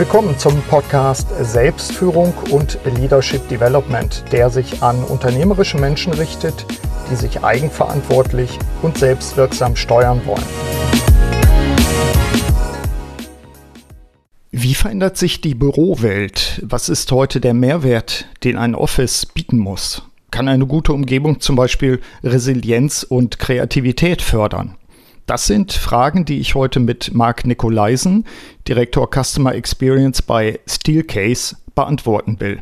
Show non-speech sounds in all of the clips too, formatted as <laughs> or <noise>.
Willkommen zum Podcast Selbstführung und Leadership Development, der sich an unternehmerische Menschen richtet, die sich eigenverantwortlich und selbstwirksam steuern wollen. Wie verändert sich die Bürowelt? Was ist heute der Mehrwert, den ein Office bieten muss? Kann eine gute Umgebung zum Beispiel Resilienz und Kreativität fördern? Das sind Fragen, die ich heute mit Marc Nikolaisen, Direktor Customer Experience bei Steelcase, beantworten will.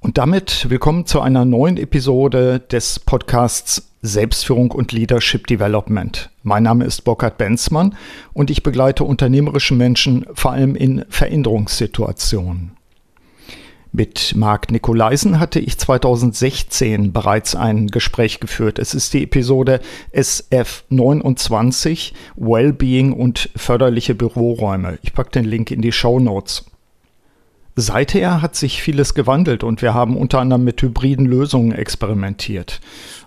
Und damit willkommen zu einer neuen Episode des Podcasts Selbstführung und Leadership Development. Mein Name ist Burkhard Benzmann und ich begleite unternehmerische Menschen vor allem in Veränderungssituationen. Mit Marc Nikolaisen hatte ich 2016 bereits ein Gespräch geführt. Es ist die Episode SF29 Wellbeing und förderliche Büroräume. Ich packe den Link in die Show Notes. Seither hat sich vieles gewandelt und wir haben unter anderem mit hybriden Lösungen experimentiert.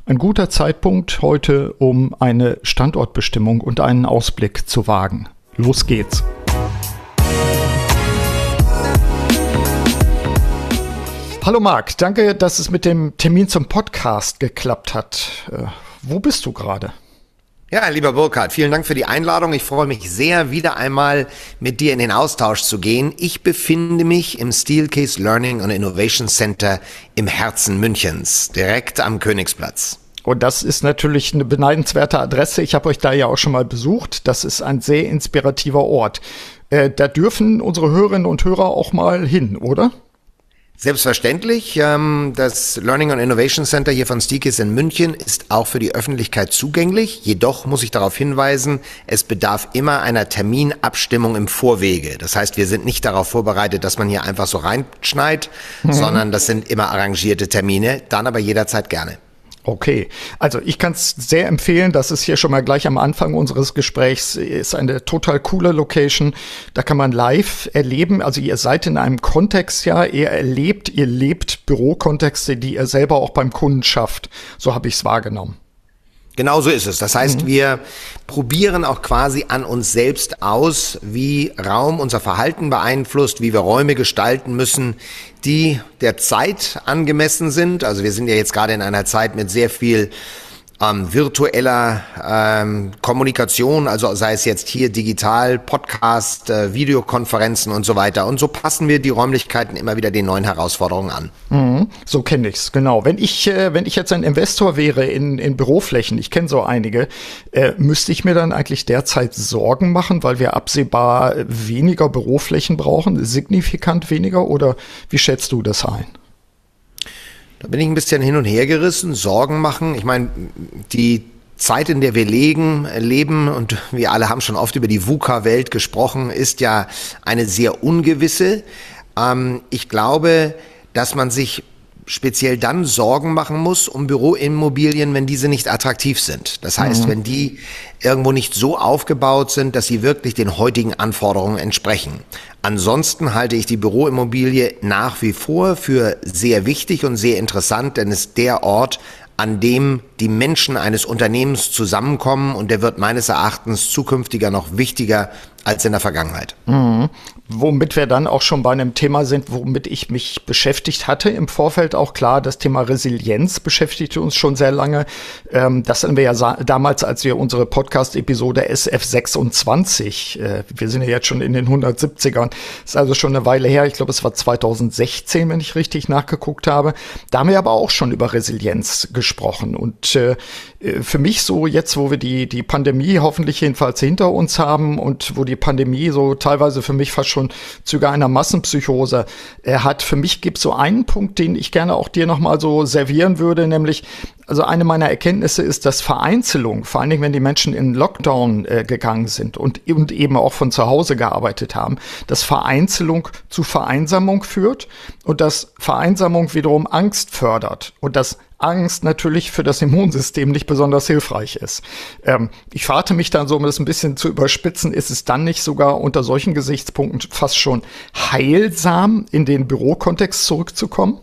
Ein guter Zeitpunkt heute, um eine Standortbestimmung und einen Ausblick zu wagen. Los geht's. Hallo Marc, danke, dass es mit dem Termin zum Podcast geklappt hat. Äh, wo bist du gerade? Ja, lieber Burkhard, vielen Dank für die Einladung. Ich freue mich sehr, wieder einmal mit dir in den Austausch zu gehen. Ich befinde mich im Steelcase Learning and Innovation Center im Herzen Münchens, direkt am Königsplatz. Und das ist natürlich eine beneidenswerte Adresse. Ich habe euch da ja auch schon mal besucht. Das ist ein sehr inspirativer Ort. Äh, da dürfen unsere Hörerinnen und Hörer auch mal hin, oder? Selbstverständlich. Ähm, das Learning and Innovation Center hier von Stiekes in München ist auch für die Öffentlichkeit zugänglich. Jedoch muss ich darauf hinweisen, es bedarf immer einer Terminabstimmung im Vorwege. Das heißt, wir sind nicht darauf vorbereitet, dass man hier einfach so reinschneit, mhm. sondern das sind immer arrangierte Termine, dann aber jederzeit gerne. Okay, also ich kann es sehr empfehlen, das ist hier schon mal gleich am Anfang unseres Gesprächs, ist eine total coole Location. Da kann man live erleben, also ihr seid in einem Kontext ja, ihr erlebt, ihr lebt Bürokontexte, die ihr selber auch beim Kunden schafft. So habe ich es wahrgenommen. Genau so ist es. Das heißt, mhm. wir probieren auch quasi an uns selbst aus, wie Raum unser Verhalten beeinflusst, wie wir Räume gestalten müssen, die der Zeit angemessen sind. Also wir sind ja jetzt gerade in einer Zeit mit sehr viel ähm, virtueller ähm, Kommunikation, also sei es jetzt hier digital, Podcast, äh, Videokonferenzen und so weiter. Und so passen wir die Räumlichkeiten immer wieder den neuen Herausforderungen an. Mhm, so kenne ich's genau. Wenn ich, äh, wenn ich jetzt ein Investor wäre in, in Büroflächen, ich kenne so einige, äh, müsste ich mir dann eigentlich derzeit Sorgen machen, weil wir absehbar weniger Büroflächen brauchen, signifikant weniger, oder wie schätzt du das ein? Da bin ich ein bisschen hin und her gerissen, Sorgen machen. Ich meine, die Zeit, in der wir legen, leben, und wir alle haben schon oft über die VUCA-Welt gesprochen, ist ja eine sehr ungewisse. Ähm, ich glaube, dass man sich speziell dann Sorgen machen muss um Büroimmobilien, wenn diese nicht attraktiv sind. Das heißt, mhm. wenn die irgendwo nicht so aufgebaut sind, dass sie wirklich den heutigen Anforderungen entsprechen. Ansonsten halte ich die Büroimmobilie nach wie vor für sehr wichtig und sehr interessant, denn es ist der Ort, an dem die Menschen eines Unternehmens zusammenkommen und der wird meines Erachtens zukünftiger noch wichtiger als in der Vergangenheit. Mhm. Womit wir dann auch schon bei einem Thema sind, womit ich mich beschäftigt hatte im Vorfeld auch klar, das Thema Resilienz beschäftigte uns schon sehr lange. Ähm, das hatten wir ja damals, als wir unsere Podcast-Episode SF26, äh, wir sind ja jetzt schon in den 170ern, ist also schon eine Weile her, ich glaube es war 2016, wenn ich richtig nachgeguckt habe. Da haben wir aber auch schon über Resilienz gesprochen und äh, für mich so jetzt, wo wir die, die Pandemie hoffentlich jedenfalls hinter uns haben und wo die Pandemie so teilweise für mich fast schon Züge einer Massenpsychose. Äh, hat, für mich gibt es so einen Punkt, den ich gerne auch dir nochmal so servieren würde, nämlich, also eine meiner Erkenntnisse ist, dass Vereinzelung, vor allen Dingen, wenn die Menschen in Lockdown äh, gegangen sind und, und eben auch von zu Hause gearbeitet haben, dass Vereinzelung zu Vereinsamung führt und dass Vereinsamung wiederum Angst fördert und dass Angst natürlich für das Immunsystem nicht besonders hilfreich ist. Ähm, ich fragte mich dann so, um das ein bisschen zu überspitzen, ist es dann nicht sogar unter solchen Gesichtspunkten fast schon heilsam, in den Bürokontext zurückzukommen?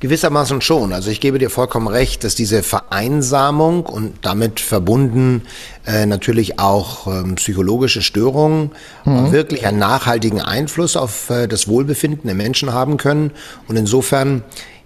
Gewissermaßen schon. Also ich gebe dir vollkommen recht, dass diese Vereinsamung und damit verbunden äh, natürlich auch ähm, psychologische Störungen mhm. wirklich einen nachhaltigen Einfluss auf äh, das Wohlbefinden der Menschen haben können. Und insofern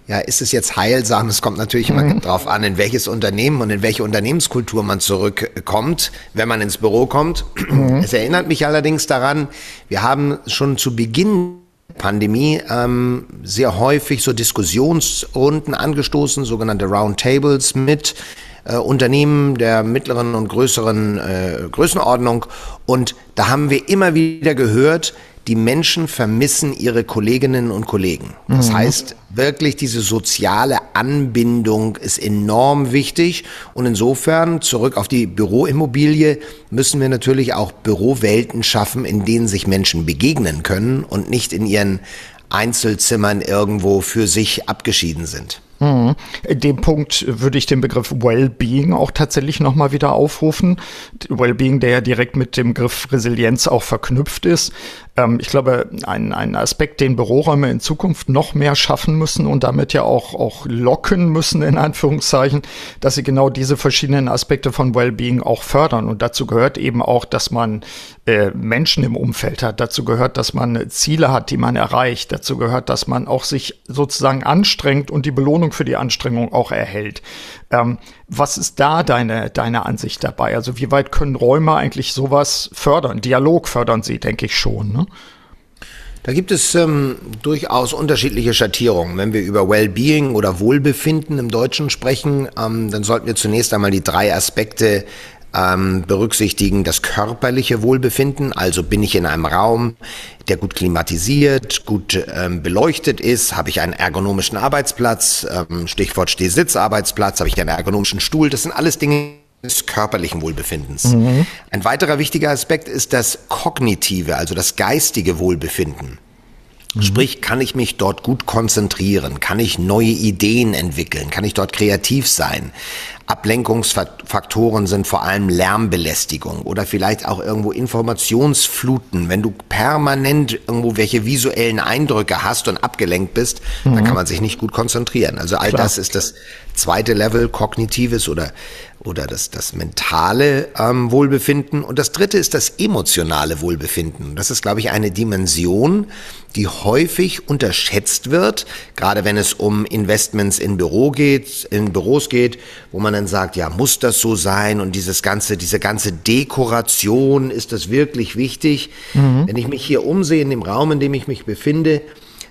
ja, ist es jetzt heilsam? Es kommt natürlich immer mhm. darauf an, in welches Unternehmen und in welche Unternehmenskultur man zurückkommt, wenn man ins Büro kommt. Mhm. Es erinnert mich allerdings daran, wir haben schon zu Beginn Pandemie ähm, sehr häufig so Diskussionsrunden angestoßen, sogenannte Roundtables mit äh, Unternehmen der mittleren und größeren äh, Größenordnung. Und da haben wir immer wieder gehört, die Menschen vermissen ihre Kolleginnen und Kollegen. Das mhm. heißt, wirklich diese soziale Anbindung ist enorm wichtig. Und insofern, zurück auf die Büroimmobilie, müssen wir natürlich auch Bürowelten schaffen, in denen sich Menschen begegnen können und nicht in ihren Einzelzimmern irgendwo für sich abgeschieden sind. Mhm. In dem Punkt würde ich den Begriff Wellbeing auch tatsächlich nochmal wieder aufrufen. Wellbeing, der ja direkt mit dem Begriff Resilienz auch verknüpft ist. Ähm, ich glaube, ein, ein Aspekt, den Büroräume in Zukunft noch mehr schaffen müssen und damit ja auch, auch locken müssen, in Anführungszeichen, dass sie genau diese verschiedenen Aspekte von Wellbeing auch fördern. Und dazu gehört eben auch, dass man äh, Menschen im Umfeld hat. Dazu gehört, dass man Ziele hat, die man erreicht. Dazu gehört, dass man auch sich sozusagen anstrengt und die Belohnung für die Anstrengung auch erhält. Ähm, was ist da deine, deine Ansicht dabei? Also wie weit können Räume eigentlich sowas fördern? Dialog fördern sie, denke ich schon. Ne? Da gibt es ähm, durchaus unterschiedliche Schattierungen. Wenn wir über Wellbeing oder Wohlbefinden im Deutschen sprechen, ähm, dann sollten wir zunächst einmal die drei Aspekte ähm, berücksichtigen das körperliche Wohlbefinden. Also bin ich in einem Raum, der gut klimatisiert, gut ähm, beleuchtet ist, habe ich einen ergonomischen Arbeitsplatz, ähm, Stichwort Stehsitzarbeitsplatz, habe ich einen ergonomischen Stuhl. Das sind alles Dinge des körperlichen Wohlbefindens. Mhm. Ein weiterer wichtiger Aspekt ist das kognitive, also das geistige Wohlbefinden. Mhm. Sprich, kann ich mich dort gut konzentrieren? Kann ich neue Ideen entwickeln? Kann ich dort kreativ sein? Ablenkungsfaktoren sind vor allem Lärmbelästigung oder vielleicht auch irgendwo Informationsfluten. Wenn du permanent irgendwo welche visuellen Eindrücke hast und abgelenkt bist, mhm. dann kann man sich nicht gut konzentrieren. Also all Klar. das ist das zweite Level, kognitives oder oder das, das mentale ähm, Wohlbefinden. Und das dritte ist das emotionale Wohlbefinden. Das ist, glaube ich, eine Dimension, die häufig unterschätzt wird, gerade wenn es um Investments in Büro geht, in Büros geht, wo man dann sagt, ja, muss das so sein? Und dieses ganze, diese ganze Dekoration, ist das wirklich wichtig? Mhm. Wenn ich mich hier umsehe in dem Raum, in dem ich mich befinde,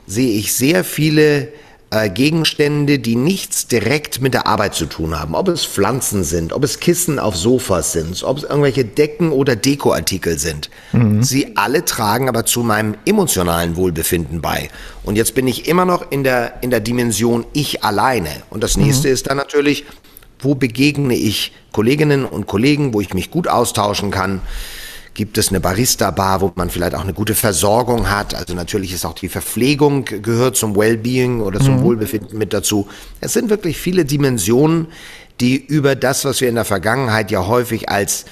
sehe ich sehr viele äh, Gegenstände, die nichts direkt mit der Arbeit zu tun haben. Ob es Pflanzen sind, ob es Kissen auf Sofas sind, ob es irgendwelche Decken oder Dekoartikel sind. Mhm. Sie alle tragen aber zu meinem emotionalen Wohlbefinden bei. Und jetzt bin ich immer noch in der, in der Dimension ich alleine. Und das nächste mhm. ist dann natürlich, wo begegne ich Kolleginnen und Kollegen, wo ich mich gut austauschen kann Gibt es eine Barista-Bar, wo man vielleicht auch eine gute Versorgung hat? Also natürlich ist auch die Verpflegung gehört zum Wellbeing oder zum mhm. Wohlbefinden mit dazu. Es sind wirklich viele Dimensionen, die über das, was wir in der Vergangenheit ja häufig als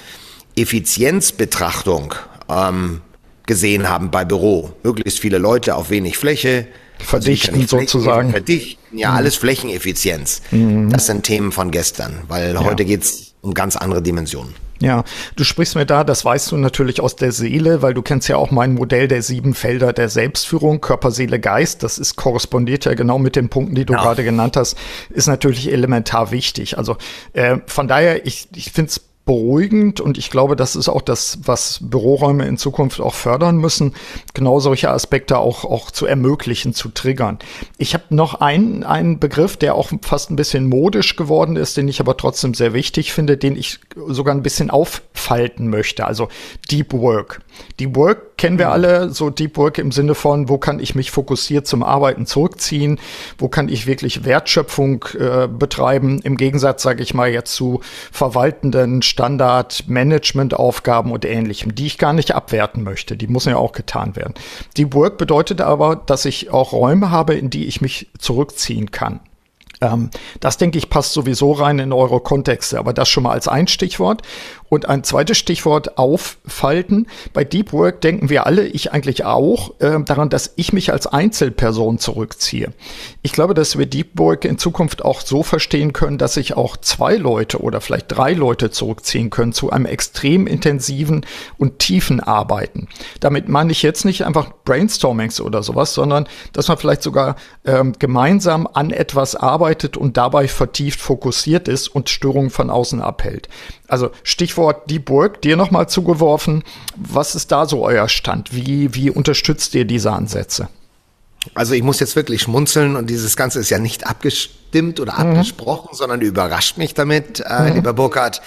Effizienzbetrachtung ähm, gesehen haben bei Büro. Möglichst viele Leute auf wenig Fläche. Verdichten sozusagen. Verdichten, ja, mhm. alles Flächeneffizienz. Mhm. Das sind Themen von gestern, weil ja. heute geht's um ganz andere Dimensionen. Ja, du sprichst mir da, das weißt du natürlich aus der Seele, weil du kennst ja auch mein Modell der sieben Felder der Selbstführung, Körper, Seele, Geist. Das ist korrespondiert ja genau mit den Punkten, die du ja. gerade genannt hast, ist natürlich elementar wichtig. Also äh, von daher, ich, ich finde es beruhigend und ich glaube, das ist auch das, was Büroräume in Zukunft auch fördern müssen, genau solche Aspekte auch, auch zu ermöglichen, zu triggern. Ich habe noch einen, einen Begriff, der auch fast ein bisschen modisch geworden ist, den ich aber trotzdem sehr wichtig finde, den ich sogar ein bisschen auffalten möchte, also Deep Work. Deep Work kennen wir alle, so Deep Work im Sinne von, wo kann ich mich fokussiert zum Arbeiten zurückziehen, wo kann ich wirklich Wertschöpfung äh, betreiben, im Gegensatz, sage ich mal, jetzt zu verwaltenden Standard-Management-Aufgaben und ähnlichem, die ich gar nicht abwerten möchte. Die müssen ja auch getan werden. Deep Work bedeutet aber, dass ich auch Räume habe, in die ich mich zurückziehen kann. Ähm, das denke ich passt sowieso rein in eure Kontexte, aber das schon mal als ein Stichwort. Und ein zweites Stichwort aufalten. Bei Deep Work denken wir alle, ich eigentlich auch, äh, daran, dass ich mich als Einzelperson zurückziehe. Ich glaube, dass wir Deep Work in Zukunft auch so verstehen können, dass sich auch zwei Leute oder vielleicht drei Leute zurückziehen können zu einem extrem intensiven und tiefen Arbeiten. Damit meine ich jetzt nicht einfach Brainstormings oder sowas, sondern dass man vielleicht sogar ähm, gemeinsam an etwas arbeitet und dabei vertieft fokussiert ist und Störungen von außen abhält. Also Stichwort Deep Work, dir nochmal zugeworfen. Was ist da so euer Stand? Wie, wie unterstützt ihr diese Ansätze? Also ich muss jetzt wirklich schmunzeln und dieses Ganze ist ja nicht abgestimmt oder mhm. abgesprochen, sondern überrascht mich damit, äh, mhm. lieber Burkhard.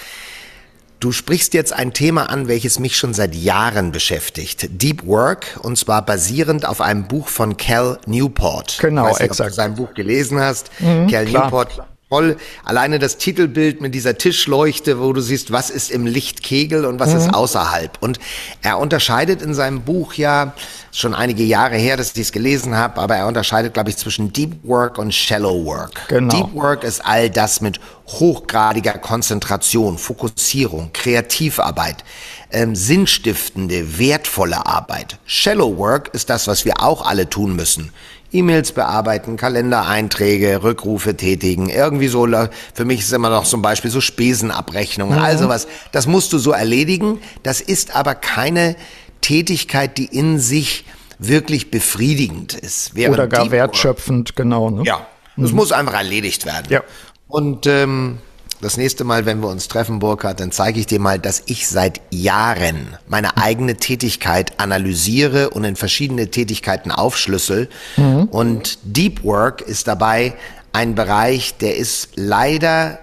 Du sprichst jetzt ein Thema an, welches mich schon seit Jahren beschäftigt. Deep Work, und zwar basierend auf einem Buch von Cal Newport. Genau, ich weiß nicht, exakt. Ob du sein Buch gelesen hast. Mhm, Cal klar. Newport toll. Alleine das Titelbild mit dieser Tischleuchte, wo du siehst, was ist im Lichtkegel und was mhm. ist außerhalb. Und er unterscheidet in seinem Buch ja, schon einige Jahre her, dass ich es gelesen habe, aber er unterscheidet, glaube ich, zwischen Deep Work und Shallow Work. Genau. Deep Work ist all das mit hochgradiger Konzentration, Fokussierung, Kreativarbeit, ähm, sinnstiftende, wertvolle Arbeit. Shallow Work ist das, was wir auch alle tun müssen. E-Mails bearbeiten, Kalendereinträge, Rückrufe tätigen, irgendwie so, für mich ist immer noch zum Beispiel so Spesenabrechnungen, mhm. also was, das musst du so erledigen, das ist aber keine Tätigkeit, die in sich wirklich befriedigend ist. Oder gar wertschöpfend, genau. Ne? Ja, es mhm. muss einfach erledigt werden. Ja. Und ähm, das nächste Mal, wenn wir uns treffen, Burkhard, dann zeige ich dir mal, dass ich seit Jahren meine eigene Tätigkeit analysiere und in verschiedene Tätigkeiten aufschlüssel. Mhm. Und Deep Work ist dabei ein Bereich, der ist leider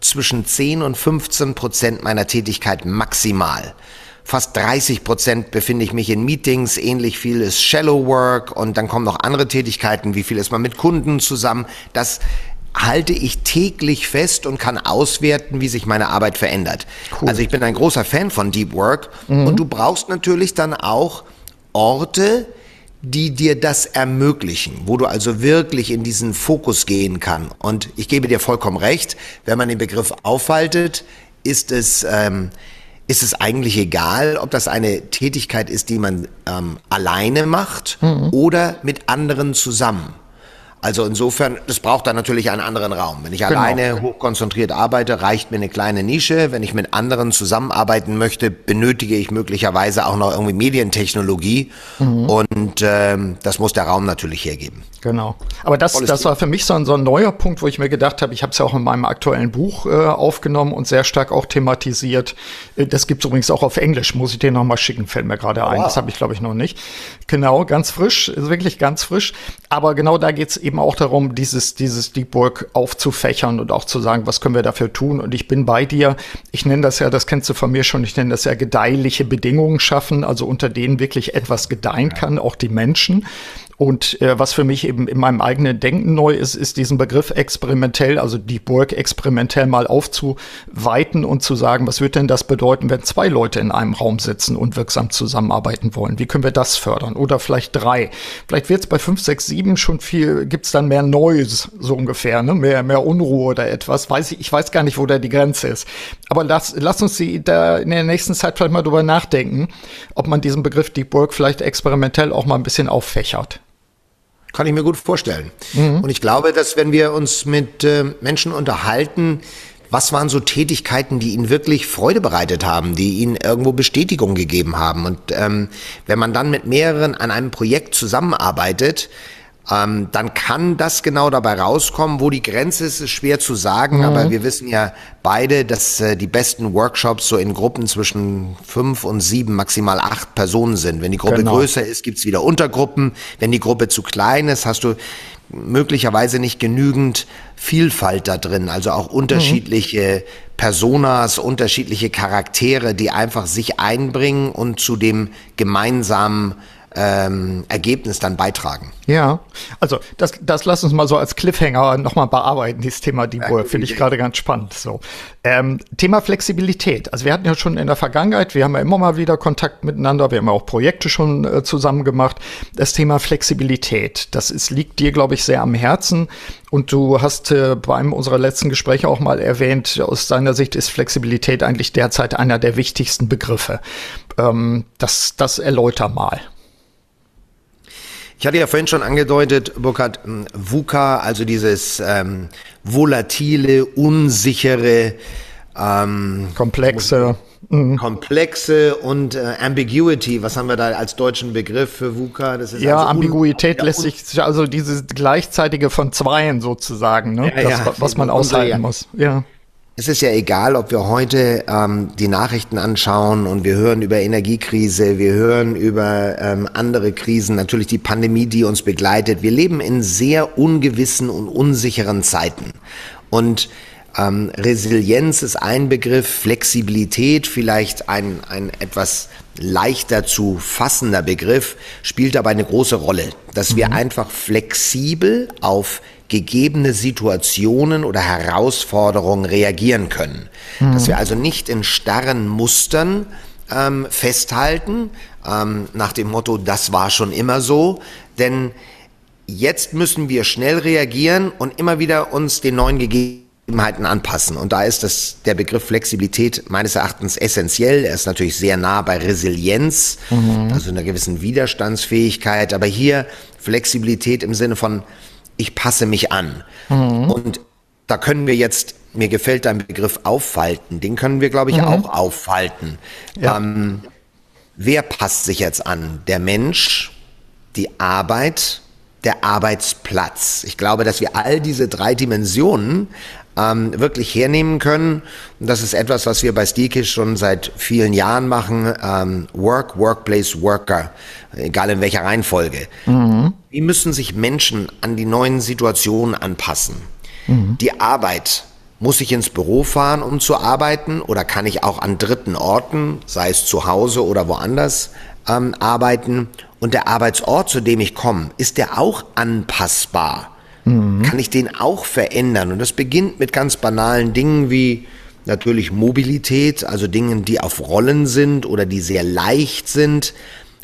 zwischen 10 und 15 Prozent meiner Tätigkeit maximal. Fast 30 Prozent befinde ich mich in Meetings, ähnlich viel ist Shallow Work und dann kommen noch andere Tätigkeiten, wie viel ist man mit Kunden zusammen. Das halte ich täglich fest und kann auswerten, wie sich meine Arbeit verändert. Cool. Also ich bin ein großer Fan von Deep Work mhm. und du brauchst natürlich dann auch Orte, die dir das ermöglichen, wo du also wirklich in diesen Fokus gehen kann. Und ich gebe dir vollkommen recht, wenn man den Begriff aufhaltet, ist es ähm, ist es eigentlich egal, ob das eine Tätigkeit ist, die man ähm, alleine macht mhm. oder mit anderen zusammen. Also insofern, das braucht dann natürlich einen anderen Raum. Wenn ich genau. alleine hochkonzentriert arbeite, reicht mir eine kleine Nische. Wenn ich mit anderen zusammenarbeiten möchte, benötige ich möglicherweise auch noch irgendwie Medientechnologie. Mhm. Und ähm, das muss der Raum natürlich hergeben. Genau. Aber das, das war für mich so ein, so ein neuer Punkt, wo ich mir gedacht habe, ich habe es ja auch in meinem aktuellen Buch äh, aufgenommen und sehr stark auch thematisiert. Äh, das gibt es übrigens auch auf Englisch, muss ich dir noch mal schicken, fällt mir gerade ein. Wow. Das habe ich, glaube ich, noch nicht. Genau, ganz frisch, ist wirklich ganz frisch. Aber genau da geht es eben auch darum, dieses, dieses Deep Work aufzufächern und auch zu sagen, was können wir dafür tun. Und ich bin bei dir. Ich nenne das ja, das kennst du von mir schon, ich nenne das ja gedeihliche Bedingungen schaffen, also unter denen wirklich etwas gedeihen kann, auch die Menschen. Und äh, was für mich eben in meinem eigenen Denken neu ist, ist diesen Begriff experimentell, also Deep Work experimentell mal aufzuweiten und zu sagen, was wird denn das bedeuten, wenn zwei Leute in einem Raum sitzen und wirksam zusammenarbeiten wollen? Wie können wir das fördern? Oder vielleicht drei. Vielleicht wird es bei fünf, sechs, sieben schon viel, gibt's dann mehr Neues, so ungefähr, ne? mehr, mehr Unruhe oder etwas. Weiß ich, ich weiß gar nicht, wo da die Grenze ist. Aber lass, lass uns die da in der nächsten Zeit vielleicht mal drüber nachdenken, ob man diesen Begriff Deep Work vielleicht experimentell auch mal ein bisschen auffächert. Kann ich mir gut vorstellen. Mhm. Und ich glaube, dass wenn wir uns mit äh, Menschen unterhalten, was waren so Tätigkeiten, die ihnen wirklich Freude bereitet haben, die ihnen irgendwo Bestätigung gegeben haben? Und ähm, wenn man dann mit mehreren an einem Projekt zusammenarbeitet, ähm, dann kann das genau dabei rauskommen. Wo die Grenze ist, ist schwer zu sagen, mhm. aber wir wissen ja beide, dass äh, die besten Workshops so in Gruppen zwischen fünf und sieben, maximal acht Personen sind. Wenn die Gruppe genau. größer ist, gibt's wieder Untergruppen. Wenn die Gruppe zu klein ist, hast du möglicherweise nicht genügend Vielfalt da drin, also auch unterschiedliche mhm. Personas, unterschiedliche Charaktere, die einfach sich einbringen und zu dem gemeinsamen ähm, Ergebnis dann beitragen. Ja, also das, das lass uns mal so als Cliffhanger nochmal bearbeiten, dieses Thema Deep Work, finde ich gerade ganz spannend. So. Ähm, Thema Flexibilität. Also wir hatten ja schon in der Vergangenheit, wir haben ja immer mal wieder Kontakt miteinander, wir haben ja auch Projekte schon äh, zusammen gemacht. Das Thema Flexibilität, das ist, liegt dir, glaube ich, sehr am Herzen. Und du hast äh, bei einem unserer letzten Gespräche auch mal erwähnt, aus deiner Sicht ist Flexibilität eigentlich derzeit einer der wichtigsten Begriffe. Ähm, das, das erläuter mal. Ich hatte ja vorhin schon angedeutet, Burkhard, ähm, VUCA, also dieses ähm, volatile, unsichere, ähm, komplexe, mhm. komplexe und äh, Ambiguity. Was haben wir da als deutschen Begriff für VUCA? Das ist ja, also Ambiguität lässt sich, also dieses gleichzeitige von Zweien sozusagen, ne? Ja, das, ja. was man aushalten muss. Ja. Es ist ja egal, ob wir heute ähm, die Nachrichten anschauen und wir hören über Energiekrise, wir hören über ähm, andere Krisen, natürlich die Pandemie, die uns begleitet. Wir leben in sehr ungewissen und unsicheren Zeiten. Und ähm, Resilienz ist ein Begriff, Flexibilität vielleicht ein, ein etwas leichter zu fassender Begriff, spielt aber eine große Rolle, dass mhm. wir einfach flexibel auf gegebene Situationen oder Herausforderungen reagieren können. Mhm. Dass wir also nicht in starren Mustern ähm, festhalten, ähm, nach dem Motto, das war schon immer so, denn jetzt müssen wir schnell reagieren und immer wieder uns den neuen Gegebenheiten anpassen. Und da ist das, der Begriff Flexibilität meines Erachtens essentiell. Er ist natürlich sehr nah bei Resilienz, mhm. also einer gewissen Widerstandsfähigkeit. Aber hier Flexibilität im Sinne von ich passe mich an. Mhm. Und da können wir jetzt, mir gefällt dein Begriff auffalten, den können wir, glaube ich, mhm. auch auffalten. Ja. Ähm, wer passt sich jetzt an? Der Mensch, die Arbeit, der Arbeitsplatz. Ich glaube, dass wir all diese drei Dimensionen ähm, wirklich hernehmen können. Und das ist etwas, was wir bei Steelkiss schon seit vielen Jahren machen. Ähm, Work, Workplace, Worker, egal in welcher Reihenfolge. Mhm. Wie müssen sich Menschen an die neuen Situationen anpassen? Mhm. Die Arbeit. Muss ich ins Büro fahren, um zu arbeiten? Oder kann ich auch an dritten Orten, sei es zu Hause oder woanders, ähm, arbeiten? Und der Arbeitsort, zu dem ich komme, ist der auch anpassbar? Mhm. kann ich den auch verändern. Und das beginnt mit ganz banalen Dingen wie natürlich Mobilität, also Dingen, die auf Rollen sind oder die sehr leicht sind.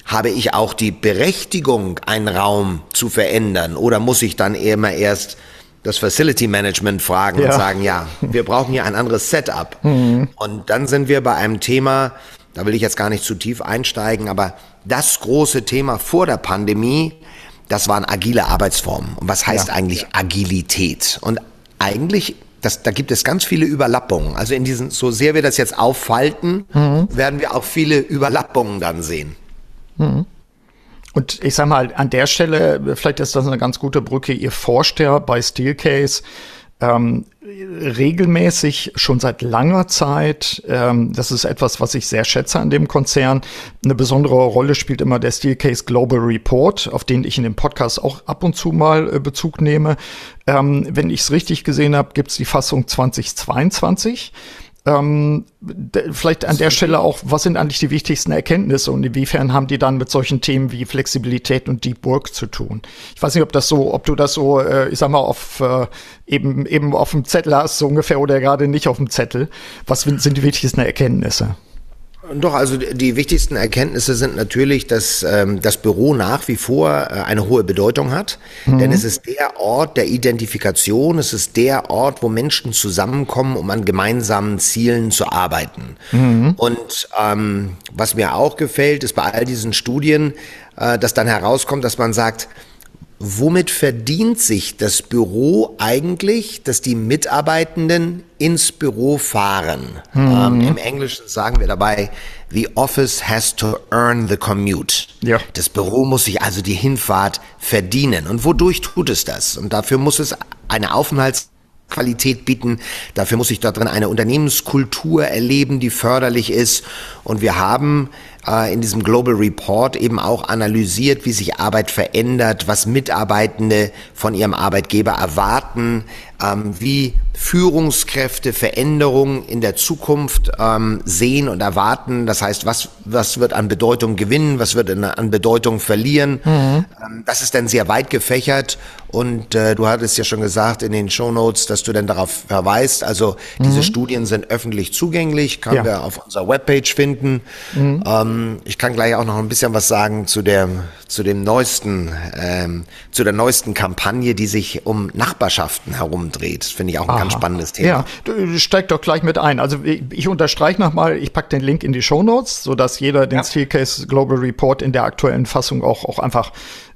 Habe ich auch die Berechtigung, einen Raum zu verändern? Oder muss ich dann immer erst das Facility Management fragen ja. und sagen, ja, wir brauchen hier ein anderes Setup. <laughs> Mhm. Und dann sind wir bei einem Thema, da will ich jetzt gar nicht zu tief einsteigen, aber das große Thema vor der Pandemie, das waren agile Arbeitsformen. Und was heißt ja. eigentlich Agilität? Und eigentlich das, da gibt es ganz viele Überlappungen. Also in diesen, so sehr wir das jetzt auffalten, mhm. werden wir auch viele Überlappungen dann sehen. Mhm. Und ich sag mal, an der Stelle, vielleicht ist das eine ganz gute Brücke, ihr forscht ja bei Steelcase ähm, regelmäßig schon seit langer Zeit, ähm, das ist etwas, was ich sehr schätze an dem Konzern, eine besondere Rolle spielt immer der Steelcase Global Report, auf den ich in dem Podcast auch ab und zu mal äh, Bezug nehme. Ähm, wenn ich es richtig gesehen habe, gibt es die Fassung 2022. Ähm, vielleicht an der Stelle auch, was sind eigentlich die wichtigsten Erkenntnisse und inwiefern haben die dann mit solchen Themen wie Flexibilität und Deep Work zu tun? Ich weiß nicht, ob das so, ob du das so, äh, ich sag mal, auf äh, eben eben auf dem Zettel hast, so ungefähr, oder gerade nicht auf dem Zettel. Was sind die wichtigsten Erkenntnisse? Doch, also die wichtigsten Erkenntnisse sind natürlich, dass ähm, das Büro nach wie vor äh, eine hohe Bedeutung hat. Mhm. Denn es ist der Ort der Identifikation, es ist der Ort, wo Menschen zusammenkommen, um an gemeinsamen Zielen zu arbeiten. Mhm. Und ähm, was mir auch gefällt, ist bei all diesen Studien, äh, dass dann herauskommt, dass man sagt, Womit verdient sich das Büro eigentlich, dass die Mitarbeitenden ins Büro fahren? Mhm. Ähm, Im Englischen sagen wir dabei, the office has to earn the commute. Ja. Das Büro muss sich also die Hinfahrt verdienen. Und wodurch tut es das? Und dafür muss es eine Aufenthalts Qualität bieten. Dafür muss ich drin eine Unternehmenskultur erleben, die förderlich ist. Und wir haben in diesem Global Report eben auch analysiert, wie sich Arbeit verändert, was Mitarbeitende von ihrem Arbeitgeber erwarten, ähm, wie Führungskräfte Veränderungen in der Zukunft ähm, sehen und erwarten. Das heißt, was, was wird an Bedeutung gewinnen, was wird an Bedeutung verlieren. Mhm. Ähm, das ist dann sehr weit gefächert und äh, du hattest ja schon gesagt in den Show Notes, dass du dann darauf verweist. Also diese mhm. Studien sind öffentlich zugänglich, kann ja. wir auf unserer Webpage finden. Mhm. Ähm, ich kann gleich auch noch ein bisschen was sagen zu der zu dem neuesten ähm, zu der neuesten Kampagne, die sich um Nachbarschaften herumdreht. Finde ich auch ein Aha. ganz spannendes Thema. Ja, du steig doch gleich mit ein. Also ich, ich unterstreiche nochmal, ich packe den Link in die Show Notes, sodass jeder den ja. Steelcase Global Report in der aktuellen Fassung auch, auch einfach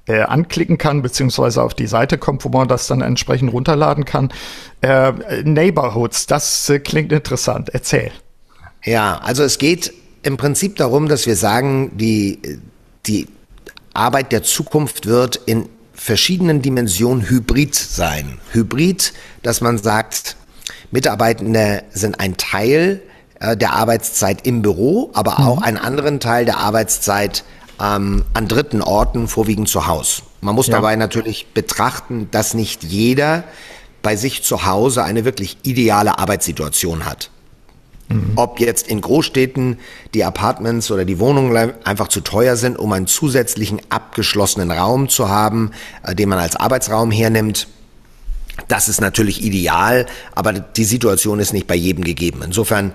äh, anklicken kann, beziehungsweise auf die Seite kommt, wo man das dann entsprechend runterladen kann. Äh, Neighborhoods, das äh, klingt interessant. Erzähl. Ja, also es geht im Prinzip darum, dass wir sagen, die, die Arbeit der Zukunft wird in verschiedenen Dimensionen hybrid sein. Hybrid, dass man sagt, Mitarbeitende sind ein Teil äh, der Arbeitszeit im Büro, aber mhm. auch einen anderen Teil der Arbeitszeit ähm, an dritten Orten, vorwiegend zu Hause. Man muss ja. dabei natürlich betrachten, dass nicht jeder bei sich zu Hause eine wirklich ideale Arbeitssituation hat. Mhm. Ob jetzt in Großstädten die Apartments oder die Wohnungen einfach zu teuer sind, um einen zusätzlichen abgeschlossenen Raum zu haben, äh, den man als Arbeitsraum hernimmt. Das ist natürlich ideal, aber die Situation ist nicht bei jedem gegeben. Insofern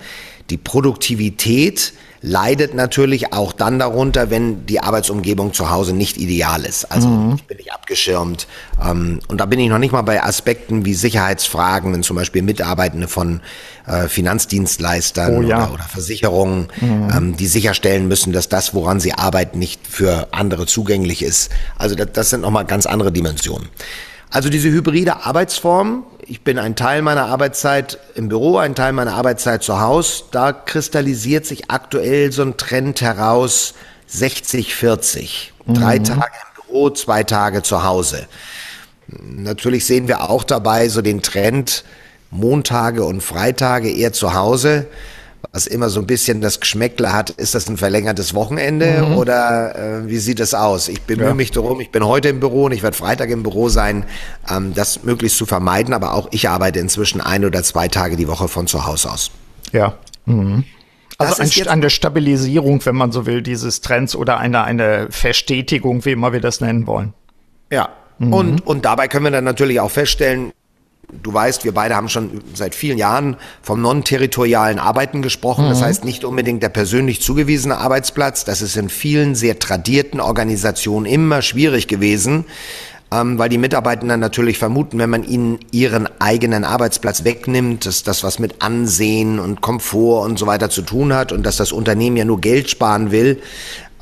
die Produktivität leidet natürlich auch dann darunter, wenn die Arbeitsumgebung zu Hause nicht ideal ist. Also mhm. ich bin nicht abgeschirmt. Ähm, und da bin ich noch nicht mal bei Aspekten wie Sicherheitsfragen, wenn zum Beispiel Mitarbeitende von äh, Finanzdienstleistern oh, ja. oder, oder, Versicherungen, mhm. ähm, die sicherstellen müssen, dass das, woran sie arbeiten, nicht für andere zugänglich ist. Also das, das sind nochmal ganz andere Dimensionen. Also diese hybride Arbeitsform, ich bin ein Teil meiner Arbeitszeit im Büro, ein Teil meiner Arbeitszeit zu Hause, da kristallisiert sich aktuell so ein Trend heraus 60-40. Mhm. Drei Tage im Büro, zwei Tage zu Hause. Natürlich sehen wir auch dabei so den Trend Montage und Freitage eher zu Hause was immer so ein bisschen das Geschmäckle hat, ist das ein verlängertes Wochenende mhm. oder äh, wie sieht es aus? Ich bemühe ja. mich darum, ich bin heute im Büro und ich werde Freitag im Büro sein, ähm, das möglichst zu vermeiden, aber auch ich arbeite inzwischen ein oder zwei Tage die Woche von zu Hause aus. Ja. Mhm. Also ein, eine Stabilisierung, wenn man so will, dieses Trends oder eine, eine Verstetigung, wie immer wir das nennen wollen. Ja, mhm. und, und dabei können wir dann natürlich auch feststellen, Du weißt, wir beide haben schon seit vielen Jahren vom non-territorialen Arbeiten gesprochen. Mhm. Das heißt nicht unbedingt der persönlich zugewiesene Arbeitsplatz. Das ist in vielen sehr tradierten Organisationen immer schwierig gewesen, ähm, weil die Mitarbeitenden natürlich vermuten, wenn man ihnen ihren eigenen Arbeitsplatz wegnimmt, dass das was mit Ansehen und Komfort und so weiter zu tun hat und dass das Unternehmen ja nur Geld sparen will.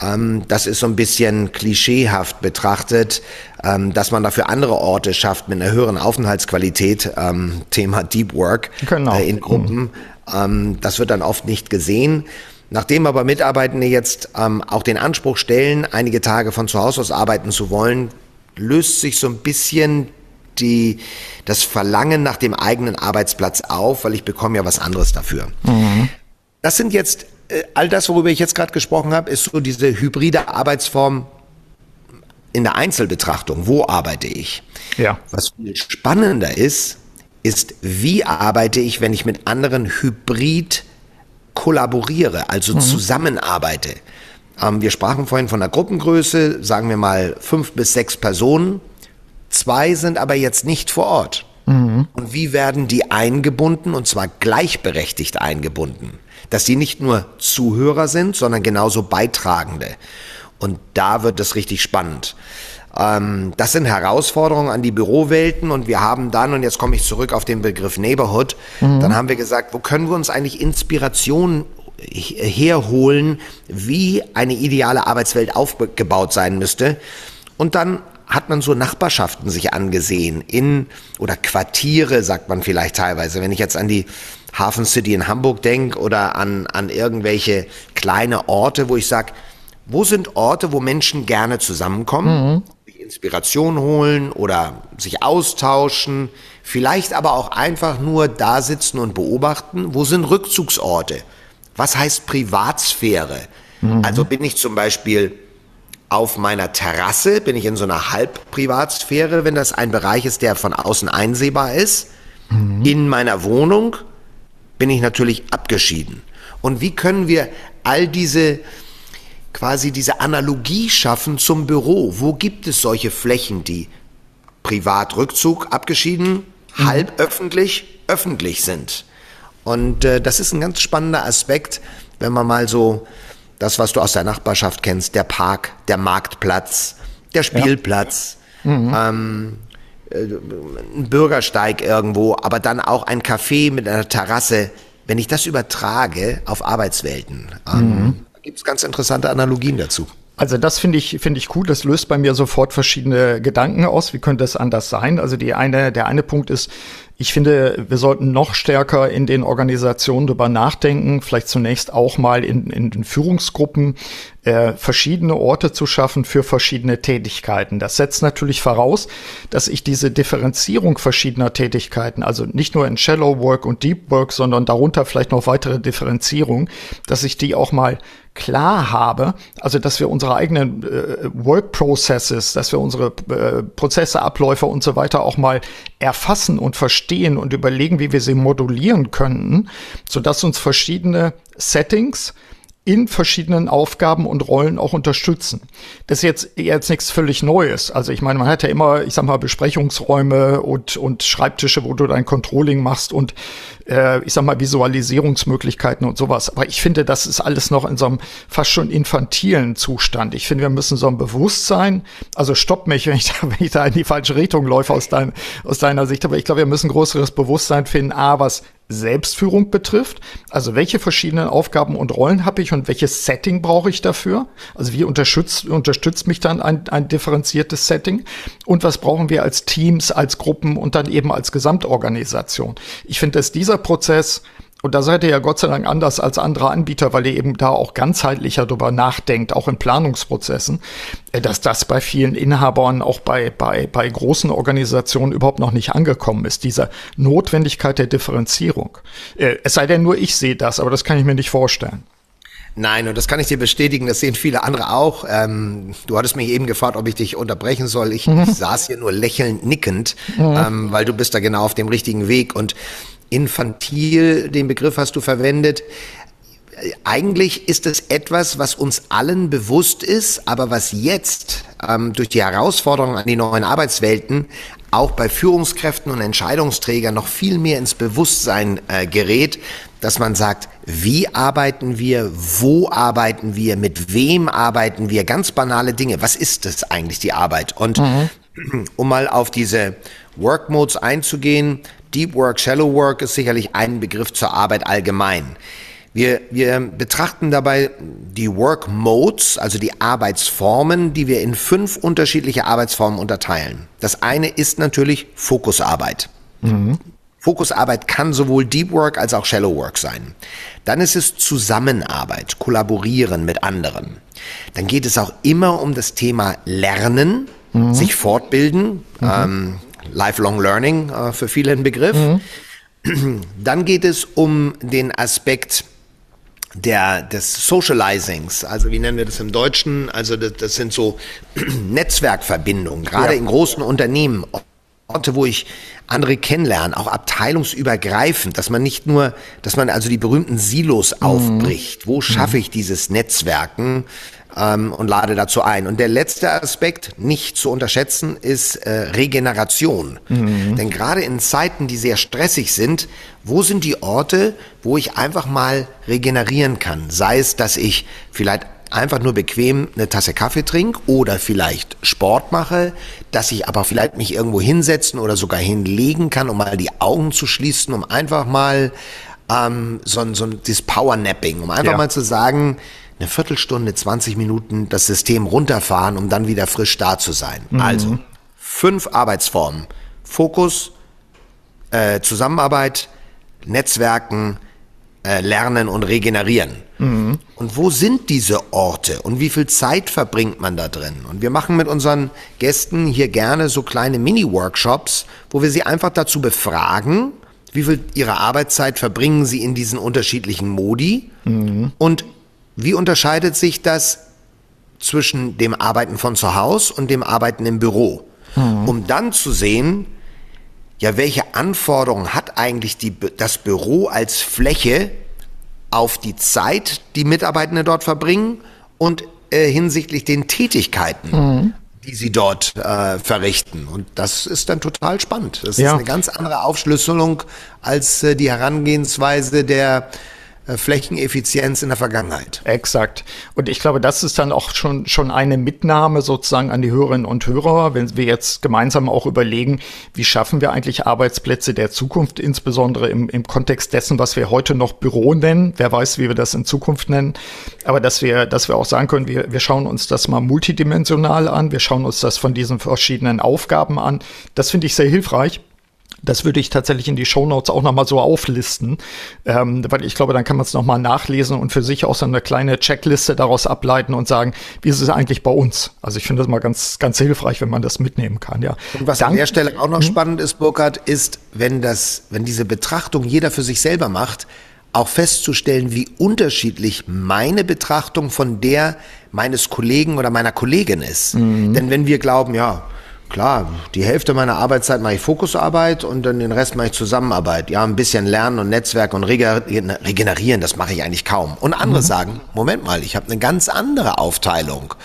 Ähm, das ist so ein bisschen klischeehaft betrachtet, ähm, dass man dafür andere Orte schafft mit einer höheren Aufenthaltsqualität, ähm, Thema Deep Work genau. Äh, in Gruppen. Mhm. das wird dann oft nicht gesehen. Nachdem aber Mitarbeitende jetzt auch den Anspruch stellen, einige Tage von zu Hause aus arbeiten zu wollen, löst sich so ein bisschen die, das Verlangen nach dem eigenen Arbeitsplatz auf, weil ich bekomme ja was anderes dafür. Mhm. Das sind jetzt all das, worüber ich jetzt gerade gesprochen habe, ist so diese hybride Arbeitsform in der Einzelbetrachtung. Wo arbeite ich? Ja. Was viel spannender ist, ist, wie arbeite ich, wenn ich mit anderen hybrid kollaboriere, also mhm. zusammenarbeite. Ähm, wir sprachen vorhin von der Gruppengröße, sagen wir mal fünf bis sechs Personen. Zwei sind aber jetzt nicht vor Ort. Mhm. Und wie werden die eingebunden und zwar gleichberechtigt eingebunden? dass sie nicht nur Zuhörer sind, sondern genauso Beitragende. Und da wird es richtig spannend. Ähm, das sind Herausforderungen an die Bürowelten und wir haben dann, und jetzt komme ich zurück auf den Begriff Neighborhood, mhm. dann haben wir gesagt, wo können wir uns eigentlich Inspiration herholen, wie eine ideale Arbeitswelt aufgebaut sein müsste. Und dann hat man so Nachbarschaften sich angesehen in oder Quartiere, sagt man vielleicht teilweise. Wenn ich jetzt an die Hafen City in Hamburg denke oder an, an irgendwelche kleine Orte, wo ich sage, wo sind Orte, wo Menschen gerne zusammenkommen, mhm. sich Inspiration holen oder sich austauschen, vielleicht aber auch einfach nur da sitzen und beobachten. Wo sind Rückzugsorte? Was heißt Privatsphäre? Mhm. Also bin ich zum Beispiel auf meiner Terrasse, bin ich in so einer Halbprivatsphäre, wenn das ein Bereich ist, der von außen einsehbar ist. Mhm. In meiner Wohnung bin ich natürlich abgeschieden. Und wie können wir all diese quasi diese Analogie schaffen zum Büro? Wo gibt es solche Flächen, die Privatrückzug abgeschieden, mhm. halb öffentlich, öffentlich sind? Und äh, das ist ein ganz spannender Aspekt, wenn man mal so das, was du aus der Nachbarschaft kennst, der Park, der Marktplatz, der Spielplatz, ja. mhm. ähm, äh, ein Bürgersteig irgendwo, aber dann auch ein Café mit einer Terrasse. Wenn ich das übertrage auf Arbeitswelten, ähm, mhm. gibt es ganz interessante Analogien dazu. Also das finde ich finde ich cool. Das löst bei mir sofort verschiedene Gedanken aus. Wie könnte es anders sein? Also die eine der eine Punkt ist, ich finde, wir sollten noch stärker in den Organisationen darüber nachdenken, vielleicht zunächst auch mal in, in den Führungsgruppen äh, verschiedene Orte zu schaffen für verschiedene Tätigkeiten. Das setzt natürlich voraus, dass ich diese Differenzierung verschiedener Tätigkeiten, also nicht nur in Shallow Work und Deep Work, sondern darunter vielleicht noch weitere Differenzierung, dass ich die auch mal klar habe, also dass wir unsere eigenen äh, Work Processes, dass wir unsere äh, Prozesse, Abläufe und so weiter auch mal erfassen und verstehen und überlegen, wie wir sie modulieren könnten, sodass uns verschiedene Settings in verschiedenen Aufgaben und Rollen auch unterstützen. Das ist jetzt, jetzt nichts völlig Neues. Also ich meine, man hat ja immer, ich sag mal, Besprechungsräume und, und Schreibtische, wo du dein Controlling machst und äh, ich sag mal, Visualisierungsmöglichkeiten und sowas. Aber ich finde, das ist alles noch in so einem fast schon infantilen Zustand. Ich finde, wir müssen so ein Bewusstsein, also stopp mich, wenn ich da, <laughs> wenn ich da in die falsche Richtung läufe aus, dein, aus deiner Sicht, aber ich glaube, wir müssen größeres Bewusstsein finden, A, was Selbstführung betrifft. Also welche verschiedenen Aufgaben und Rollen habe ich und welches Setting brauche ich dafür? Also wie unterstützt, unterstützt mich dann ein, ein differenziertes Setting? Und was brauchen wir als Teams, als Gruppen und dann eben als Gesamtorganisation? Ich finde, dass dieser Prozess und da seid ihr ja Gott sei Dank anders als andere Anbieter, weil ihr eben da auch ganzheitlicher drüber nachdenkt, auch in Planungsprozessen, äh, dass das bei vielen Inhabern, auch bei, bei, bei großen Organisationen überhaupt noch nicht angekommen ist, diese Notwendigkeit der Differenzierung. Äh, es sei denn, nur ich sehe das, aber das kann ich mir nicht vorstellen. Nein, und das kann ich dir bestätigen, das sehen viele andere auch. Ähm, du hattest mich eben gefragt, ob ich dich unterbrechen soll. Ich, mhm. saß hier nur lächelnd nickend, mhm. ähm, weil du bist da genau auf dem richtigen Weg. Und infantil, den Begriff hast du verwendet. Eigentlich ist es etwas, was uns allen bewusst ist, aber was jetzt ähm, durch die Herausforderungen an die neuen Arbeitswelten auch bei Führungskräften und Entscheidungsträgern noch viel mehr ins Bewusstsein äh, gerät, dass man sagt, wie arbeiten wir, wo arbeiten wir, mit wem arbeiten wir, ganz banale Dinge. Was ist das eigentlich, die Arbeit? Und mhm. um mal auf diese Work Modes einzugehen, Deep Work, Shallow Work ist sicherlich ein Begriff zur Arbeit allgemein. Wir, wir betrachten dabei die Work Modes, also die Arbeitsformen, die wir in fünf unterschiedliche Arbeitsformen unterteilen. Das eine ist natürlich Fokusarbeit. Mhm. Fokusarbeit kann sowohl Deep Work als auch Shallow Work sein. Dann ist es Zusammenarbeit, Kollaborieren mit anderen. Dann geht es auch immer um das Thema Lernen, mhm. sich fortbilden. Mhm. Ähm, Lifelong Learning äh, für viele ein Begriff. Mhm. <clears throat> Dann geht es um den Aspekt der, des Socializings, also wie nennen wir das im Deutschen? Also das, das sind so <clears throat> Netzwerkverbindungen, gerade ja. in großen Unternehmen, Orte, wo ich andere kennenlerne, auch abteilungsübergreifend, dass man nicht nur, dass man also die berühmten Silos mhm. aufbricht. Wo schaffe mhm. ich dieses Netzwerken? Ähm, und lade dazu ein. Und der letzte Aspekt, nicht zu unterschätzen, ist äh, Regeneration. Mhm. Denn gerade in Zeiten, die sehr stressig sind, wo sind die Orte, wo ich einfach mal regenerieren kann? Sei es, dass ich vielleicht einfach nur bequem eine Tasse Kaffee trinke oder vielleicht Sport mache, dass ich aber vielleicht mich irgendwo hinsetzen oder sogar hinlegen kann, um mal die Augen zu schließen, um einfach mal ähm, so, so dieses Powernapping, um einfach ja. mal zu sagen, eine Viertelstunde, 20 Minuten das System runterfahren, um dann wieder frisch da zu sein. Mhm. Also fünf Arbeitsformen. Fokus, äh, Zusammenarbeit, Netzwerken, äh, Lernen und Regenerieren. Mhm. Und wo sind diese Orte und wie viel Zeit verbringt man da drin? Und wir machen mit unseren Gästen hier gerne so kleine Mini-Workshops, wo wir sie einfach dazu befragen, wie viel ihrer Arbeitszeit verbringen sie in diesen unterschiedlichen Modi mhm. und wie unterscheidet sich das zwischen dem Arbeiten von zu Hause und dem Arbeiten im Büro? Mhm. Um dann zu sehen, ja, welche Anforderungen hat eigentlich die, das Büro als Fläche auf die Zeit, die Mitarbeitende dort verbringen und äh, hinsichtlich den Tätigkeiten, mhm. die sie dort äh, verrichten. Und das ist dann total spannend. Das ja. ist eine ganz andere Aufschlüsselung als äh, die Herangehensweise der Flächeneffizienz in der Vergangenheit. Exakt. Und ich glaube, das ist dann auch schon, schon eine Mitnahme sozusagen an die Hörerinnen und Hörer, wenn wir jetzt gemeinsam auch überlegen, wie schaffen wir eigentlich Arbeitsplätze der Zukunft, insbesondere im, im Kontext dessen, was wir heute noch Büro nennen. Wer weiß, wie wir das in Zukunft nennen. Aber dass wir, dass wir auch sagen können, wir, wir schauen uns das mal multidimensional an. Wir schauen uns das von diesen verschiedenen Aufgaben an. Das finde ich sehr hilfreich. Das würde ich tatsächlich in die Shownotes auch nochmal so auflisten, ähm, weil ich glaube, dann kann man es nochmal nachlesen und für sich auch so eine kleine Checkliste daraus ableiten und sagen, wie ist es eigentlich bei uns? Also ich finde das mal ganz, ganz hilfreich, wenn man das mitnehmen kann, ja. Und was Dank an der Stelle auch noch mhm. spannend ist, Burkhard, ist, wenn das, wenn diese Betrachtung jeder für sich selber macht, auch festzustellen, wie unterschiedlich meine Betrachtung von der meines Kollegen oder meiner Kollegin ist. Mhm. Denn wenn wir glauben, ja, Klar, die Hälfte meiner Arbeitszeit mache ich Fokusarbeit und dann den Rest mache ich Zusammenarbeit. Ja, ein bisschen lernen und Netzwerk und regenerieren, das mache ich eigentlich kaum. Und andere mhm. sagen, Moment mal, ich habe eine ganz andere Aufteilung.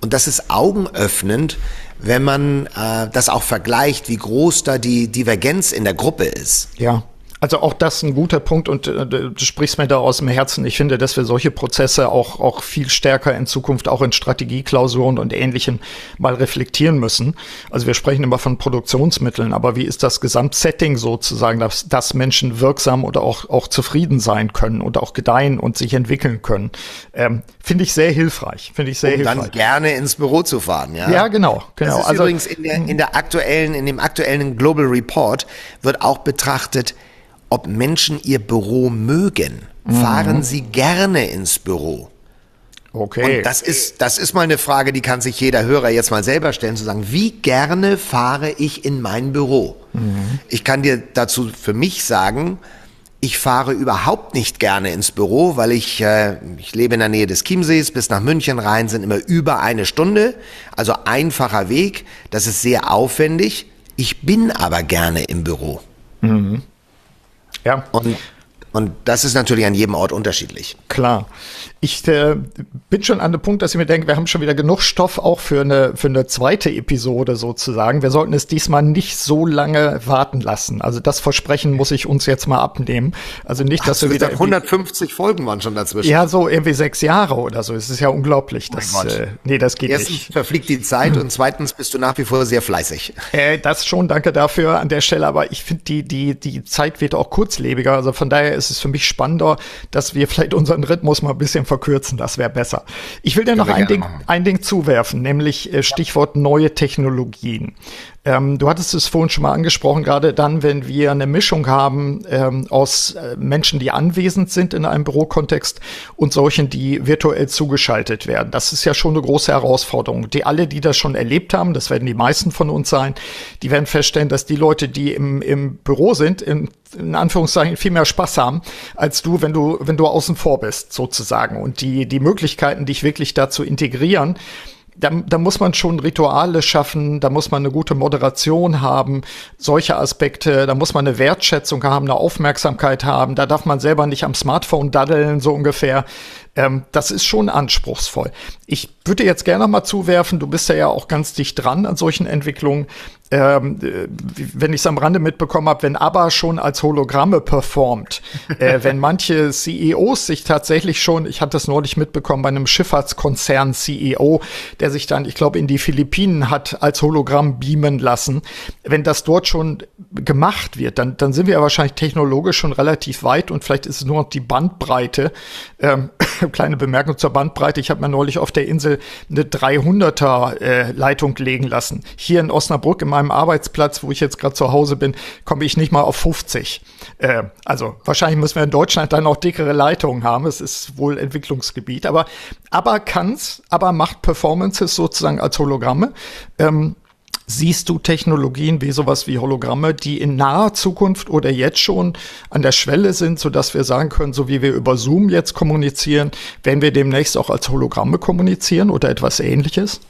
Und das ist augenöffnend, wenn man äh, das auch vergleicht, wie groß da die Divergenz in der Gruppe ist. Ja. Also auch das ein guter Punkt und äh, du sprichst mir da aus dem Herzen. Ich finde, dass wir solche Prozesse auch, auch viel stärker in Zukunft auch in Strategieklausuren und Ähnlichem mal reflektieren müssen. Also wir sprechen immer von Produktionsmitteln, aber wie ist das Gesamtsetting sozusagen, dass, dass Menschen wirksam oder auch, auch zufrieden sein können und auch gedeihen und sich entwickeln können? Ähm, finde ich sehr hilfreich. Finde ich sehr um hilfreich. dann gerne ins Büro zu fahren, ja? Ja, genau, genau. Das ist also, übrigens in der, in der aktuellen, in dem aktuellen Global Report wird auch betrachtet, ob Menschen ihr Büro mögen. Mhm. Fahren sie gerne ins Büro? Okay. Und das ist, das ist mal eine Frage, die kann sich jeder Hörer jetzt mal selber stellen, zu sagen, wie gerne fahre ich in mein Büro? Mhm. Ich kann dir dazu für mich sagen, ich fahre überhaupt nicht gerne ins Büro, weil ich, äh, ich lebe in der Nähe des Chiemsees, bis nach München rein sind immer über eine Stunde, also einfacher Weg, das ist sehr aufwendig. Ich bin aber gerne im Büro. Mhm. Ja. Und, und das ist natürlich an jedem Ort unterschiedlich. Klar. Ich äh, bin schon an dem Punkt, dass ich mir denke, wir haben schon wieder genug Stoff auch für eine, für eine zweite Episode sozusagen. Wir sollten es diesmal nicht so lange warten lassen. Also das Versprechen muss ich uns jetzt mal abnehmen. Also nicht, dass Ach, wir wieder 150 Folgen waren schon dazwischen. Ja, so irgendwie sechs Jahre oder so. Es ist ja unglaublich. Oh das, äh, nee, das geht Erstens nicht. verfliegt die Zeit und zweitens bist du nach wie vor sehr fleißig. <laughs> Äh, das schon, danke dafür an der Stelle. Aber ich finde, die, die, die Zeit wird auch kurzlebiger. Also von daher ist es für mich spannender, dass wir vielleicht unseren Rhythmus mal ein bisschen verkürzen, das wäre besser. Ich will dir noch ein Ding, ein Ding zuwerfen, nämlich äh, Stichwort neue Technologien. Ähm, du hattest es vorhin schon mal angesprochen, gerade dann, wenn wir eine Mischung haben ähm, aus äh, Menschen, die anwesend sind in einem Bürokontext und solchen, die virtuell zugeschaltet werden. Das ist ja schon eine große Herausforderung. Die alle, die das schon erlebt haben, das werden die meisten von uns sein, die werden feststellen, dass die Leute, die im, im Büro sind, in, in Anführungszeichen viel mehr Spaß haben, als du, wenn du, wenn du außen vor bist, sozusagen. Und die, die Möglichkeiten, dich wirklich dazu integrieren, da, da muss man schon Rituale schaffen, da muss man eine gute Moderation haben, solche Aspekte, da muss man eine Wertschätzung haben, eine Aufmerksamkeit haben, da darf man selber nicht am Smartphone daddeln, so ungefähr. Ähm, das ist schon anspruchsvoll. Ich würde jetzt gerne noch mal zuwerfen, du bist ja, ja auch ganz dicht dran an solchen Entwicklungen. Ähm, wenn ich es am Rande mitbekommen habe, wenn ABBA schon als Hologramme performt, <laughs> äh, wenn manche CEOs sich tatsächlich schon, ich hatte es neulich mitbekommen bei einem Schifffahrtskonzern CEO, der sich dann, ich glaube, in die Philippinen hat als Hologramm beamen lassen, wenn das dort schon gemacht wird, dann, dann sind wir ja wahrscheinlich technologisch schon relativ weit und vielleicht ist es nur noch die Bandbreite, ähm, <laughs> kleine Bemerkung zur Bandbreite. Ich habe mir neulich auf der Insel eine 300er äh, Leitung legen lassen. Hier in Osnabrück, in meinem Arbeitsplatz, wo ich jetzt gerade zu Hause bin, komme ich nicht mal auf 50. Äh, also wahrscheinlich müssen wir in Deutschland dann auch dickere Leitungen haben. Es ist wohl Entwicklungsgebiet. Aber aber kann's, aber macht Performances sozusagen als Hologramme. Ähm, Siehst du Technologien wie sowas wie Hologramme, die in naher Zukunft oder jetzt schon an der Schwelle sind, sodass wir sagen können, so wie wir über Zoom jetzt kommunizieren, werden wir demnächst auch als Hologramme kommunizieren oder etwas ähnliches?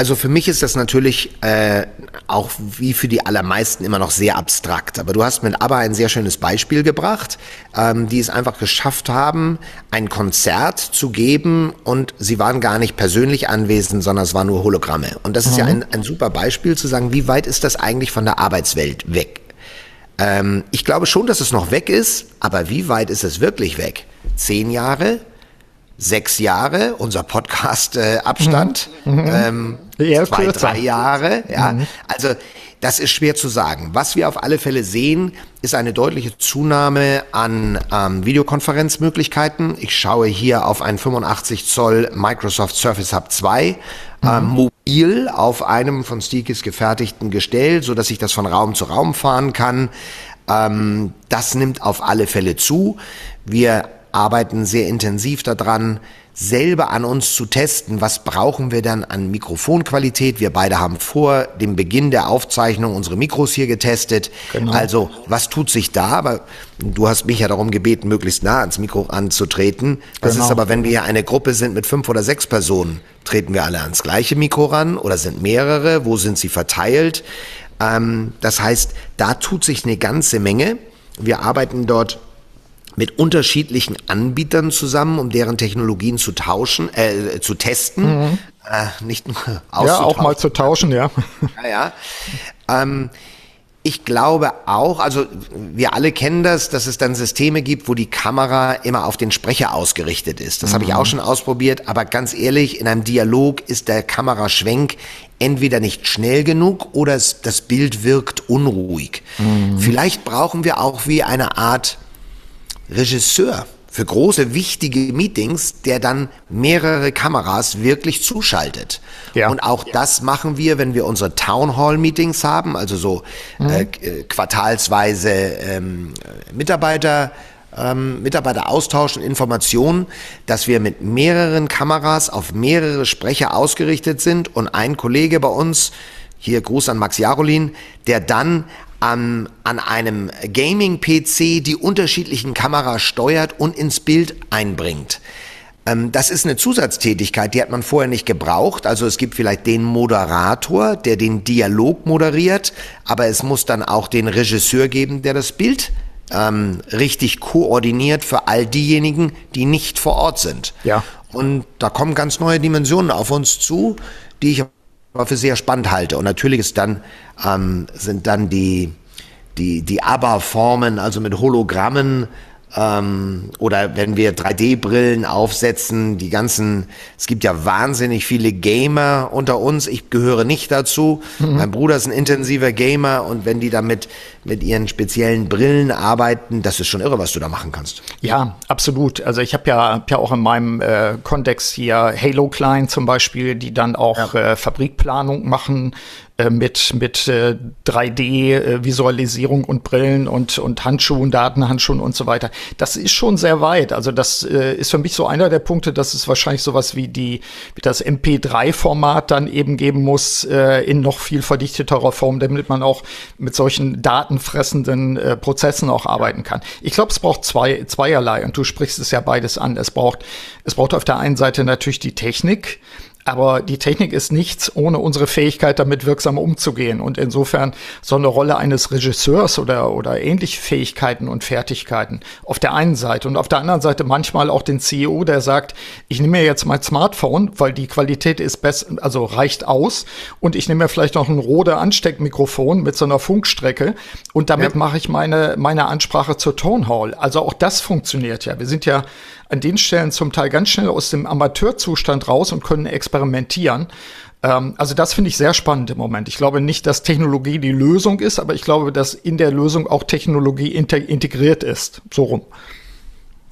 Also für mich ist das natürlich äh, auch wie für die allermeisten immer noch sehr abstrakt. Aber du hast mit ABBA ein sehr schönes Beispiel gebracht, ähm, die es einfach geschafft haben, ein Konzert zu geben und sie waren gar nicht persönlich anwesend, sondern es waren nur Hologramme. Und das ist ja mhm. ein, ein super Beispiel zu sagen, wie weit ist das eigentlich von der Arbeitswelt weg? Ähm, ich glaube schon, dass es noch weg ist, aber wie weit ist es wirklich weg? Zehn Jahre? sechs Jahre, unser Podcast-Abstand, äh, mhm. ähm, Eher zwei, kürzer. drei Jahre. Ja, mhm. also das ist schwer zu sagen. Was wir auf alle Fälle sehen, ist eine deutliche Zunahme an ähm, Videokonferenzmöglichkeiten. Ich schaue hier auf ein 85 Zoll Microsoft Surface Hub 2 mhm. ähm, mobil auf einem von Steakis gefertigten Gestell, so dass ich das von Raum zu Raum fahren kann. Ähm, das nimmt auf alle Fälle zu. Wir arbeiten sehr intensiv daran, selber an uns zu testen, was brauchen wir dann an Mikrofonqualität. Wir beide haben vor dem Beginn der Aufzeichnung unsere Mikros hier getestet. Genau. Also, was tut sich da? Aber du hast mich ja darum gebeten, möglichst nah ans Mikro anzutreten. Das genau. ist aber, wenn wir hier eine Gruppe sind mit fünf oder sechs Personen, treten wir alle ans gleiche Mikro ran oder sind mehrere? Wo sind sie verteilt? Ähm, das heißt, da tut sich eine ganze Menge. Wir arbeiten dort mit unterschiedlichen Anbietern zusammen, um deren Technologien zu tauschen, äh, zu testen, mhm. äh, nicht nur auszutauschen. Ja, auch mal zu tauschen, ja. Ja, ja. Ähm, ich glaube auch, also wir alle kennen das, dass es dann Systeme gibt, wo die Kamera immer auf den Sprecher ausgerichtet ist. Das mhm. habe ich auch schon ausprobiert, aber ganz ehrlich, in einem Dialog ist der Kameraschwenk entweder nicht schnell genug oder das Bild wirkt unruhig. Mhm. Vielleicht brauchen wir auch wie eine Art Regisseur für große, wichtige Meetings, der dann mehrere Kameras wirklich zuschaltet. Ja. Und auch das machen wir, wenn wir unsere Town Hall Meetings haben, also so mhm. äh, äh quartalsweise ähm, Mitarbeiter, ähm, Mitarbeiter austauschen Informationen, dass wir mit mehreren Kameras auf mehrere Sprecher ausgerichtet sind und ein Kollege bei uns, hier Gruß an Max Jarolin, der dann an, an einem Gaming-PC die unterschiedlichen Kameras steuert und ins Bild einbringt. Ähm, das ist eine Zusatztätigkeit, die hat man vorher nicht gebraucht. Also es gibt vielleicht den Moderator, der den Dialog moderiert, aber es muss dann auch den Regisseur geben, der das Bild ähm, richtig koordiniert für all diejenigen, die nicht vor Ort sind. Ja. Und da kommen ganz neue Dimensionen auf uns zu, die ich für sehr spannend halte. Und natürlich ist dann, ähm, sind dann die, die, die ABBA-Formen, also mit Hologrammen, ähm, oder wenn wir 3D-Brillen aufsetzen, die ganzen, es gibt ja wahnsinnig viele Gamer unter uns, ich gehöre nicht dazu. Mhm. Mein Bruder ist ein intensiver Gamer und wenn die damit mit ihren speziellen Brillen arbeiten, das ist schon irre, was du da machen kannst. Ja, absolut. Also ich habe ja, hab ja auch in meinem äh, Kontext hier Halo Klein zum Beispiel, die dann auch ja. äh, Fabrikplanung machen mit, mit äh, 3D-Visualisierung äh, und Brillen und, und Handschuhen, Datenhandschuhen und so weiter. Das ist schon sehr weit. Also das äh, ist für mich so einer der Punkte, dass es wahrscheinlich sowas wie die wie das MP3-Format dann eben geben muss äh, in noch viel verdichteterer Form, damit man auch mit solchen datenfressenden äh, Prozessen auch arbeiten kann. Ich glaube, es braucht zwei, zweierlei und du sprichst es ja beides an. Es braucht, es braucht auf der einen Seite natürlich die Technik, aber die Technik ist nichts ohne unsere Fähigkeit, damit wirksam umzugehen. Und insofern so eine Rolle eines Regisseurs oder, oder ähnliche Fähigkeiten und Fertigkeiten auf der einen Seite und auf der anderen Seite manchmal auch den CEO, der sagt, ich nehme mir jetzt mein Smartphone, weil die Qualität ist besser, also reicht aus. Und ich nehme mir vielleicht noch ein Rode Ansteckmikrofon mit so einer Funkstrecke und damit ja. mache ich meine, meine Ansprache zur Tone Hall. Also auch das funktioniert ja. Wir sind ja an den Stellen zum Teil ganz schnell aus dem Amateurzustand raus und können experimentieren. Ähm, also das finde ich sehr spannend im Moment. Ich glaube nicht, dass Technologie die Lösung ist, aber ich glaube, dass in der Lösung auch Technologie integriert ist. So rum.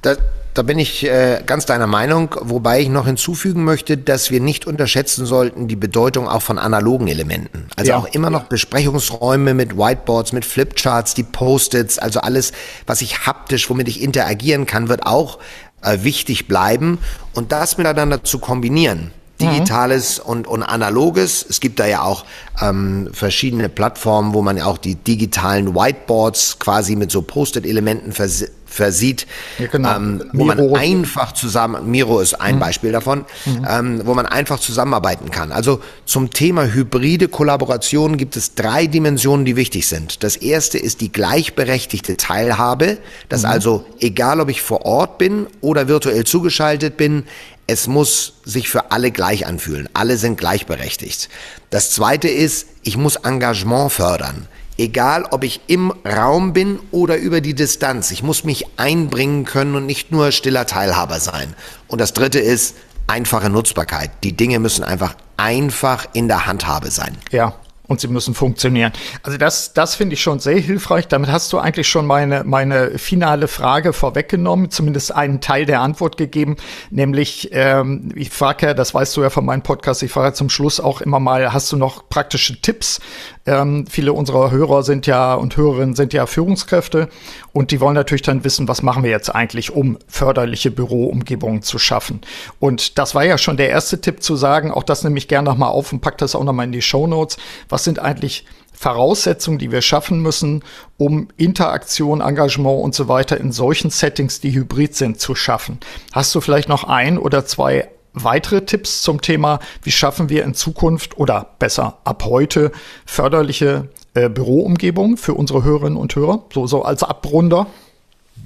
Das da bin ich äh, ganz deiner Meinung, wobei ich noch hinzufügen möchte, dass wir nicht unterschätzen sollten die Bedeutung auch von analogen Elementen. Also ja. auch immer noch Besprechungsräume mit Whiteboards, mit Flipcharts, die Post-its, also alles, was ich haptisch, womit ich interagieren kann, wird auch wichtig bleiben und das miteinander zu kombinieren. Digitales mhm. und, und Analoges. Es gibt da ja auch ähm, verschiedene Plattformen, wo man ja auch die digitalen Whiteboards quasi mit so Post-it-Elementen vers versieht, ja, genau. ähm, wo Miro. man einfach zusammen, Miro ist ein mhm. Beispiel davon, mhm. ähm, wo man einfach zusammenarbeiten kann. Also zum Thema hybride Kollaboration gibt es drei Dimensionen, die wichtig sind. Das erste ist die gleichberechtigte Teilhabe, dass mhm. also egal ob ich vor Ort bin oder virtuell zugeschaltet bin, es muss sich für alle gleich anfühlen. Alle sind gleichberechtigt. Das zweite ist, ich muss Engagement fördern. Egal, ob ich im Raum bin oder über die Distanz. Ich muss mich einbringen können und nicht nur stiller Teilhaber sein. Und das dritte ist einfache Nutzbarkeit. Die Dinge müssen einfach einfach in der Handhabe sein. Ja, und sie müssen funktionieren. Also das, das finde ich schon sehr hilfreich. Damit hast du eigentlich schon meine, meine finale Frage vorweggenommen, zumindest einen Teil der Antwort gegeben, nämlich ähm, ich frage ja, das weißt du ja von meinem Podcast, ich frage zum Schluss auch immer mal, hast du noch praktische Tipps ähm, viele unserer Hörer sind ja und Hörerinnen sind ja Führungskräfte und die wollen natürlich dann wissen, was machen wir jetzt eigentlich, um förderliche Büroumgebungen zu schaffen. Und das war ja schon der erste Tipp zu sagen, auch das nehme ich gerne nochmal auf und pack das auch nochmal in die Show Notes. Was sind eigentlich Voraussetzungen, die wir schaffen müssen, um Interaktion, Engagement und so weiter in solchen Settings, die hybrid sind, zu schaffen. Hast du vielleicht noch ein oder zwei weitere Tipps zum Thema, wie schaffen wir in Zukunft oder besser ab heute förderliche äh, Büroumgebungen für unsere Hörerinnen und Hörer, so, so als Abrunder?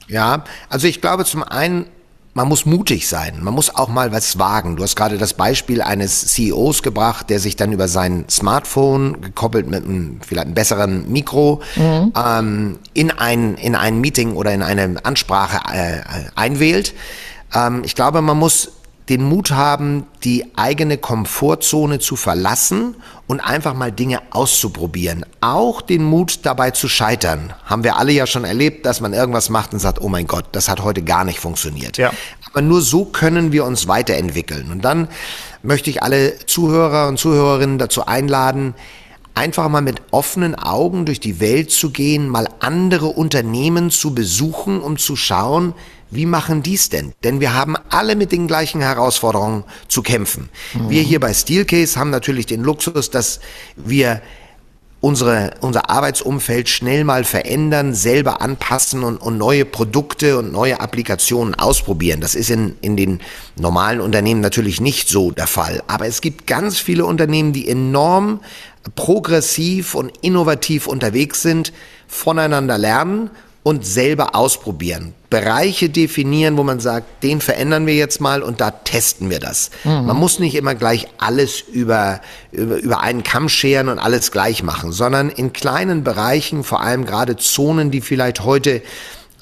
Ja, also ich glaube zum einen, man muss mutig sein. Man muss auch mal was wagen. Du hast gerade das Beispiel eines CEOs gebracht, der sich dann über sein Smartphone, gekoppelt mit einem vielleicht einem besseren Mikro, mhm. ähm, in, ein, in ein Meeting oder in eine Ansprache äh, einwählt. Ähm, ich glaube, man muss den Mut haben, die eigene Komfortzone zu verlassen und einfach mal Dinge auszuprobieren. Auch den Mut dabei zu scheitern. Haben wir alle ja schon erlebt, dass man irgendwas macht und sagt, oh mein Gott, das hat heute gar nicht funktioniert. Ja. Aber nur so können wir uns weiterentwickeln. Und dann möchte ich alle Zuhörer und Zuhörerinnen dazu einladen, einfach mal mit offenen Augen durch die Welt zu gehen, mal andere Unternehmen zu besuchen, um zu schauen, wie machen dies denn? Denn wir haben alle mit den gleichen Herausforderungen zu kämpfen. Mhm. Wir hier bei Steelcase haben natürlich den Luxus, dass wir unsere, unser Arbeitsumfeld schnell mal verändern, selber anpassen und, und neue Produkte und neue Applikationen ausprobieren. Das ist in, in den normalen Unternehmen natürlich nicht so der Fall. Aber es gibt ganz viele Unternehmen, die enorm progressiv und innovativ unterwegs sind, voneinander lernen und selber ausprobieren. Bereiche definieren, wo man sagt, den verändern wir jetzt mal und da testen wir das. Mhm. Man muss nicht immer gleich alles über, über, über einen Kamm scheren und alles gleich machen, sondern in kleinen Bereichen, vor allem gerade Zonen, die vielleicht heute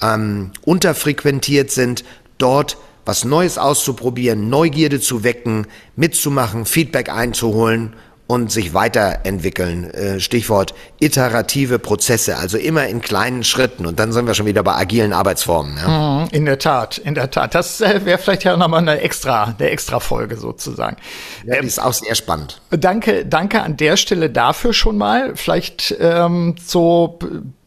ähm, unterfrequentiert sind, dort was Neues auszuprobieren, Neugierde zu wecken, mitzumachen, Feedback einzuholen und sich weiterentwickeln. Äh, Stichwort iterative Prozesse, also immer in kleinen Schritten. Und dann sind wir schon wieder bei agilen Arbeitsformen. Ja. Mhm, in der Tat, in der Tat. Das äh, wäre vielleicht ja nochmal eine extra, eine extra Folge sozusagen. Ja, die ist auch sehr spannend. Danke, danke an der Stelle dafür schon mal. Vielleicht ähm, so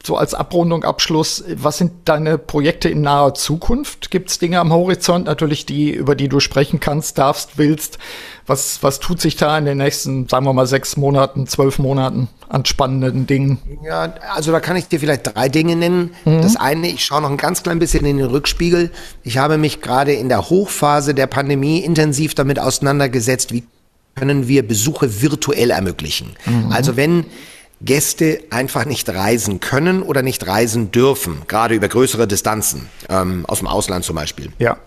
so als Abrundung, Abschluss, was sind deine Projekte in naher Zukunft? Gibt es Dinge am Horizont, natürlich die, über die du sprechen kannst, darfst, willst? Was, was tut sich da in den nächsten, sagen wir mal, sechs Monaten, zwölf Monaten an spannenden Dingen? Ja, also da kann ich dir vielleicht drei Dinge nennen. Mhm. Das eine, ich schaue noch ein ganz klein bisschen in den Rückspiegel. Ich habe mich gerade in der Hochphase der Pandemie intensiv damit auseinandergesetzt, wie können wir Besuche virtuell ermöglichen. Mhm. Also wenn Gäste einfach nicht reisen können oder nicht reisen dürfen, gerade über größere Distanzen, ähm, aus dem Ausland zum Beispiel. Ja.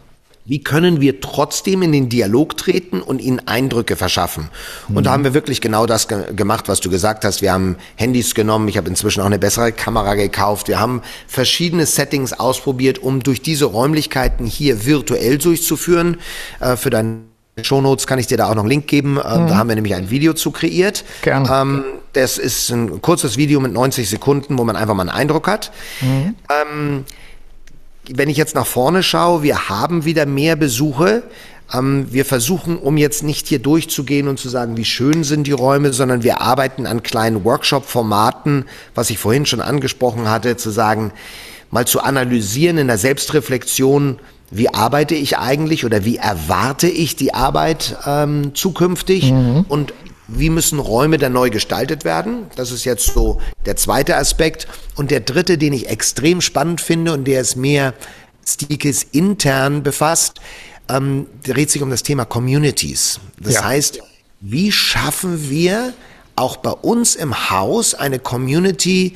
Wie können wir trotzdem in den Dialog treten und ihnen Eindrücke verschaffen? Und mhm. da haben wir wirklich genau das ge gemacht, was du gesagt hast. Wir haben Handys genommen, ich habe inzwischen auch eine bessere Kamera gekauft. Wir haben verschiedene Settings ausprobiert, um durch diese Räumlichkeiten hier virtuell durchzuführen. Äh, für dein Shownotes kann ich dir da auch noch einen Link geben. Ähm, mhm. Da haben wir nämlich ein Video zu kreiert. Gerne. Ähm, das ist ein kurzes Video mit 90 Sekunden, wo man einfach mal einen Eindruck hat. Mhm. Ähm, wenn ich jetzt nach vorne schaue, wir haben wieder mehr Besuche. Ähm, wir versuchen, um jetzt nicht hier durchzugehen und zu sagen, wie schön sind die Räume, sondern wir arbeiten an kleinen Workshop-Formaten, was ich vorhin schon angesprochen hatte, zu sagen, mal zu analysieren in der Selbstreflexion, wie arbeite ich eigentlich oder wie erwarte ich die Arbeit ähm, zukünftig mhm. und wie müssen Räume dann neu gestaltet werden? Das ist jetzt so der zweite Aspekt. Und der dritte, den ich extrem spannend finde und der ist mehr Stikes intern befasst, ähm, dreht sich um das Thema Communities. Das ja. heißt, wie schaffen wir auch bei uns im Haus eine Community,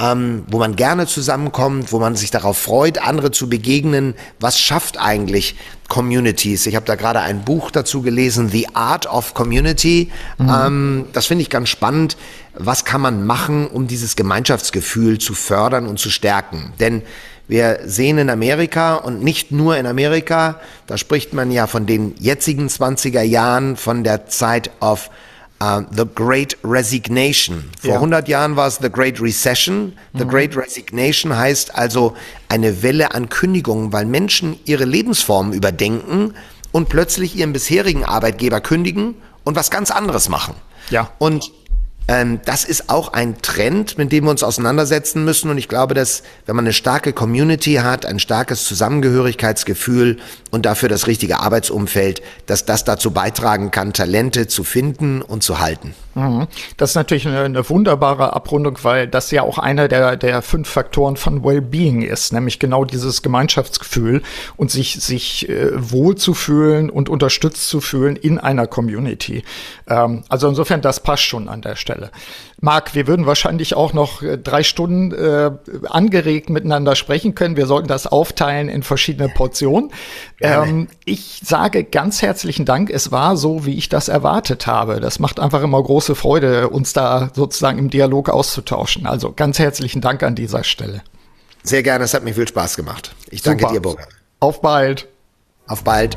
ähm, wo man gerne zusammenkommt, wo man sich darauf freut, andere zu begegnen. Was schafft eigentlich Communities? Ich habe da gerade ein Buch dazu gelesen, The Art of Community. Mhm. Ähm, das finde ich ganz spannend. Was kann man machen, um dieses Gemeinschaftsgefühl zu fördern und zu stärken? Denn wir sehen in Amerika und nicht nur in Amerika, da spricht man ja von den jetzigen 20er Jahren, von der Zeit of Uh, the Great Resignation. Vor ja. 100 Jahren war es The Great Recession. The mhm. Great Resignation heißt also eine Welle an Kündigungen, weil Menschen ihre Lebensformen überdenken und plötzlich ihren bisherigen Arbeitgeber kündigen und was ganz anderes machen. Ja. Und das ist auch ein Trend, mit dem wir uns auseinandersetzen müssen. Und ich glaube, dass wenn man eine starke Community hat, ein starkes Zusammengehörigkeitsgefühl und dafür das richtige Arbeitsumfeld, dass das dazu beitragen kann, Talente zu finden und zu halten. Mhm. Das ist natürlich eine, eine, wunderbare Abrundung, weil das ja auch einer der, der fünf Faktoren von Wellbeing ist, nämlich genau dieses Gemeinschaftsgefühl und sich, sich äh, wohlzufühlen und unterstützt zu fühlen in einer Community. Ähm, also insofern, das passt schon an der Stelle. Marc, wir würden wahrscheinlich auch noch äh, drei Stunden äh, angeregt miteinander sprechen können. Wir sollten das aufteilen in verschiedene Portionen. Ähm, ich sage ganz herzlichen Dank. Es war so, wie ich das erwartet habe. Das macht einfach immer große Freude, uns da sozusagen im Dialog auszutauschen. Also ganz herzlichen Dank an dieser Stelle. Sehr gerne, es hat mir viel Spaß gemacht. Ich danke Super. dir, Burger. Auf bald. Auf bald.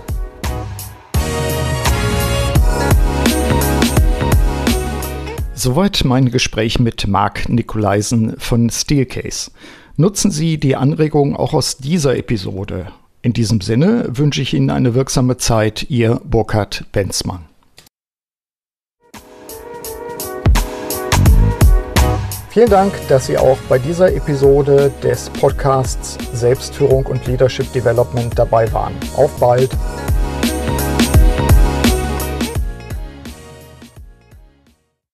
Soweit mein Gespräch mit Marc Nikolaisen von Steelcase. Nutzen Sie die Anregungen auch aus dieser Episode. In diesem Sinne wünsche ich Ihnen eine wirksame Zeit, Ihr Burkhard Benzmann. Vielen Dank, dass Sie auch bei dieser Episode des Podcasts Selbstführung und Leadership Development dabei waren. Auf bald!